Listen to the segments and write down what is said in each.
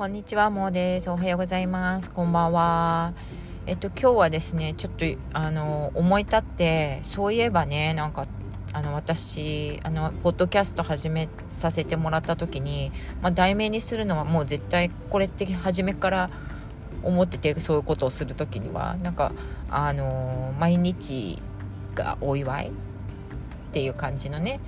こんにちは、もうです。おはようございます。こんばんは。えっと、今日はですね、ちょっと、あの、思い立って、そういえばね、なんか、あの、私、あの、ポッドキャスト始めさせてもらった時に、まあ、題名にするのはもう絶対これって初めから思ってて、そういうことをする時には、なんか、あの、毎日がお祝いっていう感じのね、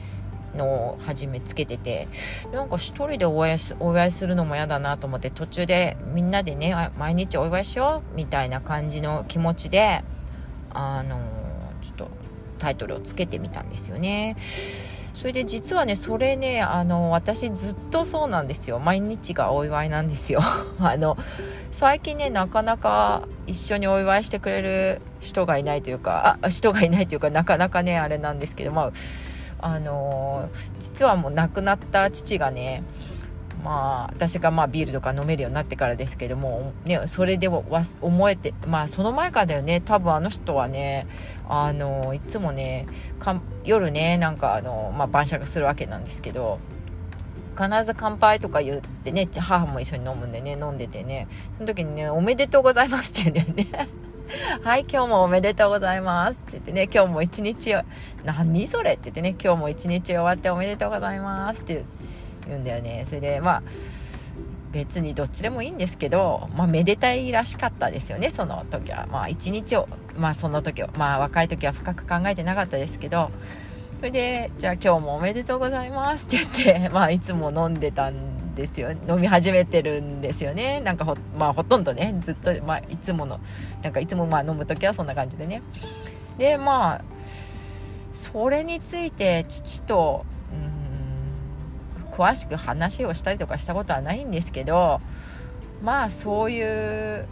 のを初めつけててなんか一人でお祝いお祝いするのも嫌だなと思って途中でみんなでね毎日お祝いしようみたいな感じの気持ちであのちょっとタイトルをつけてみたんですよね。それで実はねそれねあの私ずっとそうなんですよ毎日がお祝いなんですよ あの最近ねなかなか一緒にお祝いしてくれる人がいないというか人がいないというかなかなかねあれなんですけどまああの実はもう亡くなった父がねまあ私がまあビールとか飲めるようになってからですけども、ね、それで思えてまあその前からだよね。多分あの人はねあのいつもね夜ねなんかあの、まあ、晩酌するわけなんですけど必ず乾杯とか言ってね母も一緒に飲むんでね飲んでてねその時にね「おめでとうございます」って言うんだよね。はい、今日もおめでとうございます。って言ってね、今日も一日、何それ？って言ってね、今日も一日終わっておめでとうございますって言うんだよね。それで、まあ、別にどっちでもいいんですけど、まあ、めでたいらしかったですよね、その時は。まあ、一日を、まあ、その時は、まあ、若い時は深く考えてなかったですけど、それで、じゃあ今日もおめでとうございますって言って、まあ、いつも飲んでたんですよ。飲み始めてるんですよね。なんかほ,、まあ、ほとんどね。ずっと、まあ、いつものなんかいつもまあ飲む時はそんな感じでね。でまあそれについて父とうん詳しく話をしたりとかしたことはないんですけどまあそういう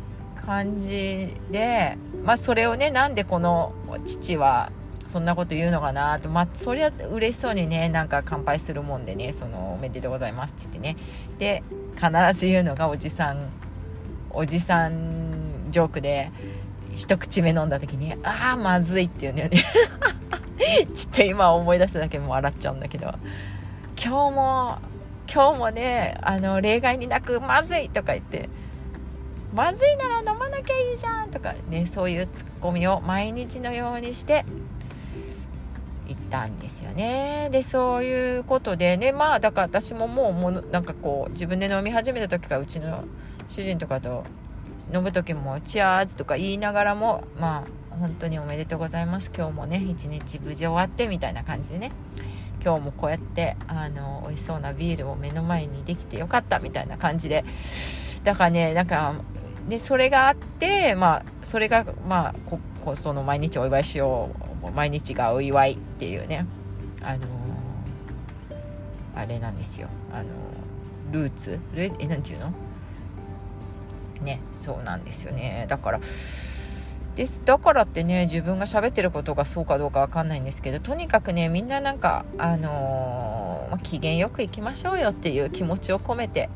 感じでまあそれをねなんでこの父はそんなこと言うのかなと。まあそりゃ嬉しそうにねなんか乾杯するもんでねそのおめでとうございますって言ってね。で必ず言うのがおじさんおじさんジョークで一口目飲んだ時に「ああまずい」って言うんだよね。ちょっと今思い出しただけも笑っちゃうんだけど。今日も今日もねあの例外になく「まずい」とか言って「まずいなら飲まなきゃいいじゃん」とかねそういうツッコミを毎日のようにしてたんですよね。でそういうことでねまあだから私ももうもうなんかこう自分で飲み始めた時からうちの主人とかと飲む時も「チアーズ」とか言いながらもまあ本当におめでとうございます。今日もね一日無事終わってみたいな感じでね。今日もこうやってあの美味しそうなビールを目の前にできてよかったみたいな感じで。だからねなんかでそれがあってまあそれがまあここその毎日お祝いしよう毎日がお祝いっていうねあのー、あれなんですよ。あのー、ルーツ？ルえなんていうの？ねそうなんですよね。だからですだからってね自分が喋ってることがそうかどうか分かんないんですけどとにかくねみんななんかあのー、まあ、機嫌よくいきましょうよっていう気持ちを込めて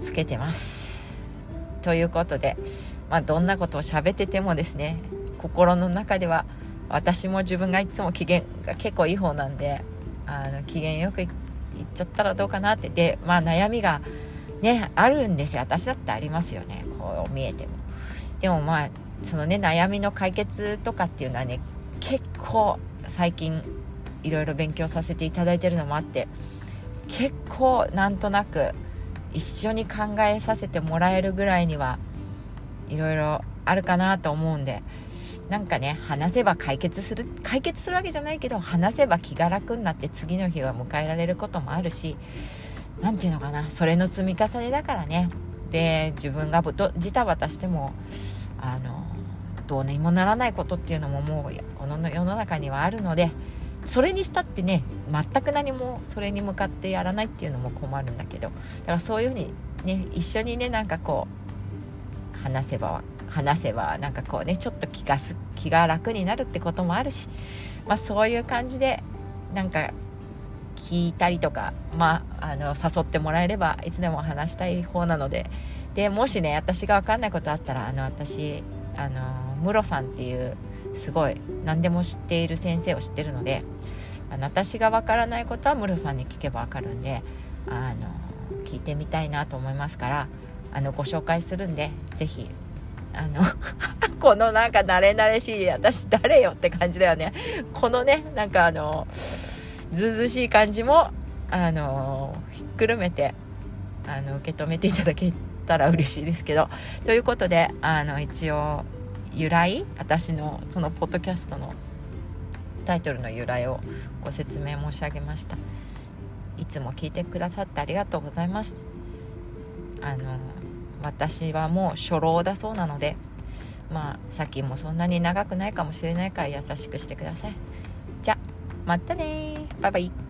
つけてます。ということで、まあ、どんなことを喋っててもですね心の中では私も自分がいつも機嫌が結構いい方なんであの機嫌よくいっちゃったらどうかなって。でまあ悩みがねあるんですよ。私だってありますよね。こう見えても。でもまあそのね悩みの解決とかっていうのはね結構最近いろいろ勉強させていただいてるのもあって結構なんとなく一緒に考えさせてもらえるぐらいにはいろいろあるかなと思うんでなんかね話せば解決する解決するわけじゃないけど話せば気が楽になって次の日は迎えられることもあるし何て言うのかなそれの積み重ねだからね。で自分がジタバタしてもあのどうにもならないことっていうのももうこの世の中にはあるのでそれにしたってね全く何もそれに向かってやらないっていうのも困るんだけどだからそういうふうにね一緒にねなんかこう話せば話せばなんかこうねちょっと気がす気が楽になるってこともあるし、まあ、そういう感じでなんか聞いたりとか、まあ、あの誘ってもらえればいつでも話したい方なのででもしね私が分かんないことあったらあの私あのムロさんっていうすごい何でも知っている先生を知ってるので私が分からないことはムロさんに聞けば分かるんであの聞いてみたいなと思いますからあのご紹介するんで是非あの このなんか慣れ慣れしい私誰よって感じだよね。このねなんかあのずうずしい感じもあのひっくるめてあの受け止めていただけたら嬉しいですけど。ということであの一応由来私のそのポッドキャストのタイトルの由来をご説明申し上げました。いつも聞いてくださってありがとうございます。あの私はもう初老だそうなのでまあ先もそんなに長くないかもしれないから優しくしてください。じゃまたねバイバイ。